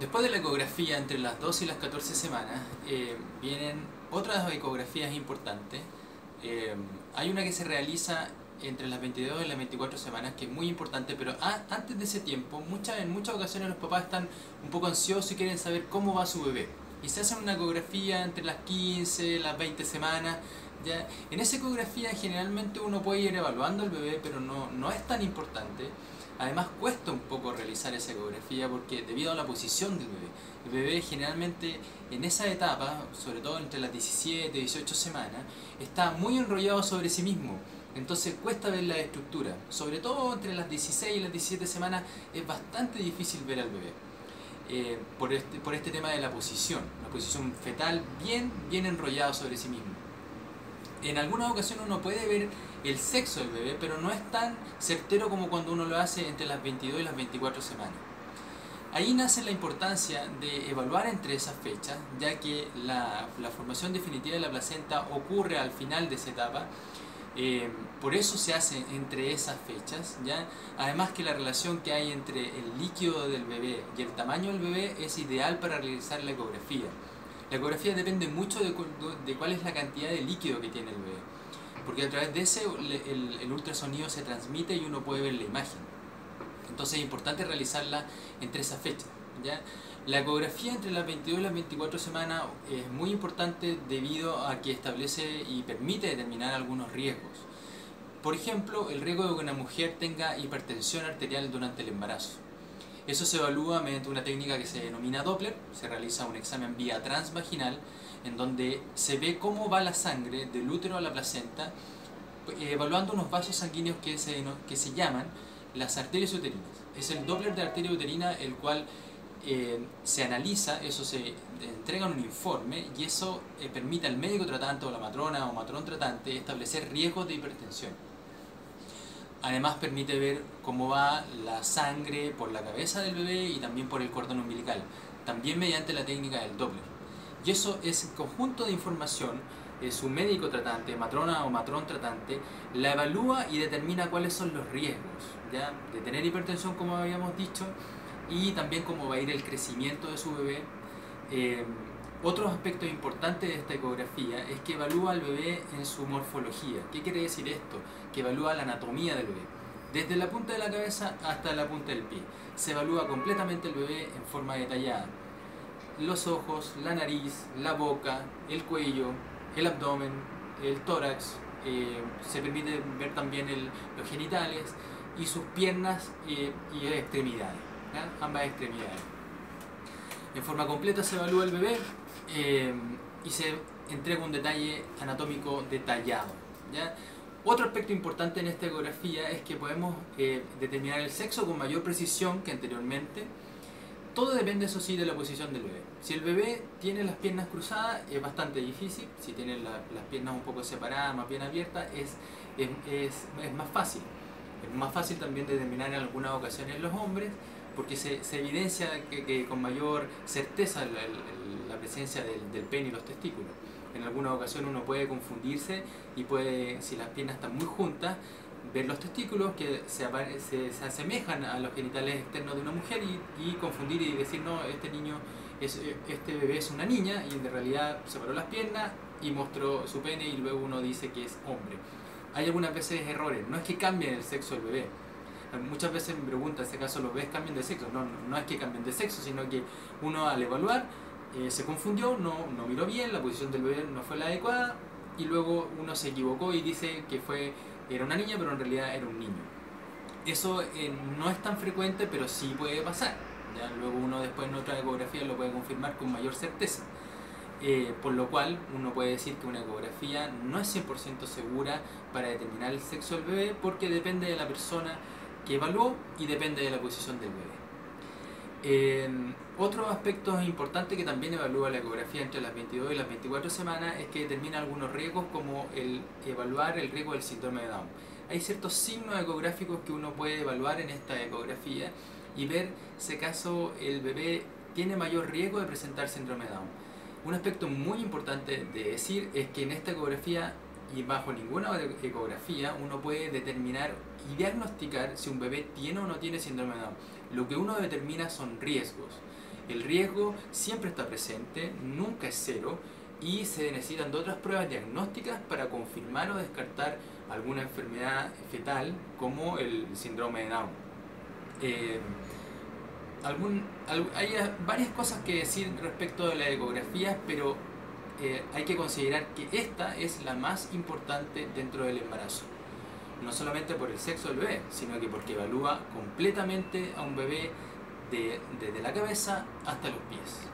Después de la ecografía entre las 12 y las 14 semanas, eh, vienen otras ecografías importantes. Eh, hay una que se realiza entre las 22 y las 24 semanas, que es muy importante, pero antes de ese tiempo, muchas, en muchas ocasiones los papás están un poco ansiosos y quieren saber cómo va su bebé. Y se hace una ecografía entre las 15, las 20 semanas. En esa ecografía generalmente uno puede ir evaluando al bebé, pero no, no es tan importante. Además cuesta un poco realizar esa ecografía porque debido a la posición del bebé. El bebé generalmente en esa etapa, sobre todo entre las 17 y 18 semanas, está muy enrollado sobre sí mismo. Entonces cuesta ver la estructura. Sobre todo entre las 16 y las 17 semanas es bastante difícil ver al bebé. Eh, por, este, por este tema de la posición, la posición fetal bien, bien enrollado sobre sí mismo. En algunas ocasiones uno puede ver el sexo del bebé, pero no es tan certero como cuando uno lo hace entre las 22 y las 24 semanas. Ahí nace la importancia de evaluar entre esas fechas, ya que la, formación definitiva de la placenta ocurre al final de esa etapa, eh, por eso se hace entre esas fechas, ¿ya? además que la relación que hay entre el líquido del bebé y el tamaño del bebé es ideal para realizar la ecografía. La ecografía depende mucho de, cuál es la cantidad de líquido que tiene el bebé porque a través de ese el, ultrasonido se transmite y uno puede ver la imagen. Entonces es importante realizarla entre esas fechas. ¿ya? La ecografía entre las 22 y las 24 semanas es muy importante debido a que establece y permite determinar algunos riesgos. Por ejemplo, el riesgo de que una mujer tenga hipertensión arterial durante el embarazo. Eso se evalúa mediante una técnica que se denomina Doppler, se realiza un examen vía transvaginal en donde se ve cómo va la sangre del útero a la placenta, eh, evaluando unos vasos sanguíneos que se, que se llaman las arterias uterinas. Es el Doppler de arteria uterina el cual eh, se analiza, eso se entrega en un informe y eso eh, permite al médico tratante o la matrona o matrón tratante establecer riesgos de hipertensión. Además permite ver cómo va la sangre por la cabeza del bebé y también por el cordón umbilical, también mediante la técnica del Doppler. Y eso es conjunto de información, su médico tratante, matrona o matrón tratante, la evalúa y determina cuáles son los riesgos ¿ya? de tener hipertensión, como habíamos dicho, y también cómo va a ir el crecimiento de su bebé. Eh, otro aspecto importante de esta ecografía es que evalúa al bebé en su morfología. ¿Qué quiere decir esto? Que evalúa la anatomía del bebé. Desde la punta de la cabeza hasta la punta del pie. Se evalúa completamente el bebé en forma detallada los ojos, la nariz, la boca, el cuello, el abdomen, el tórax, eh, se permite ver también los genitales y sus piernas y, extremidades, ambas extremidades. En forma completa se evalúa el bebé eh, y se entrega un detalle anatómico detallado. Otro aspecto importante en esta ecografía es que podemos eh, determinar el sexo con mayor precisión que anteriormente todo depende, eso sí, de la posición del bebé. Si el bebé tiene las piernas cruzadas, es bastante difícil. Si tiene las piernas un poco separadas, más bien abiertas, es, es, más fácil. Es más fácil también determinar en algunas ocasiones los hombres, porque se, evidencia que, con mayor certeza la, presencia del, del pene y los testículos. En alguna ocasión uno puede confundirse y puede, si las piernas están muy juntas, ver los testículos que se, se, asemejan a los genitales externos de una mujer y, confundir y decir, no, este niño, es, este bebé es una niña y en realidad separó las piernas y mostró su pene y luego uno dice que es hombre. Hay algunas veces errores, no es que cambien el sexo del bebé. Muchas veces me preguntan, ¿en este caso los bebés cambian de sexo? No, no, es que cambien de sexo, sino que uno al evaluar eh, se confundió, no, no miró bien, la posición del bebé no fue la adecuada y luego uno se equivocó y dice que fue era una niña, pero en realidad era un niño. Eso eh, no es tan frecuente, pero sí puede pasar. Luego uno después en otra ecografía lo puede confirmar con mayor certeza. Eh, por lo cual uno puede decir que una ecografía no es 100% segura para determinar el sexo del bebé porque depende de la persona que evaluó y depende de la posición del bebé. Otro aspecto importante que también evalúa la ecografía entre las 22 y las 24 semanas es que determina algunos riesgos como el evaluar el riesgo del síndrome de Down. Hay ciertos signos ecográficos que uno puede evaluar en esta ecografía y ver si acaso el bebé tiene mayor riesgo de presentar síndrome de Down. Un aspecto muy importante de decir es que en esta ecografía y bajo ninguna ecografía uno puede determinar y diagnosticar si un bebé tiene o no tiene síndrome de Down. Lo que uno determina son riesgos. El riesgo siempre está presente, nunca es cero y se necesitan de otras pruebas diagnósticas para confirmar o descartar alguna enfermedad fetal como el síndrome de Down. Eh, algún, hay varias cosas que decir respecto de la ecografía, pero eh, hay que considerar que esta es la más importante dentro del embarazo. No solamente por el sexo del bebé, sino que porque evalúa completamente a un bebé desde la cabeza hasta los pies.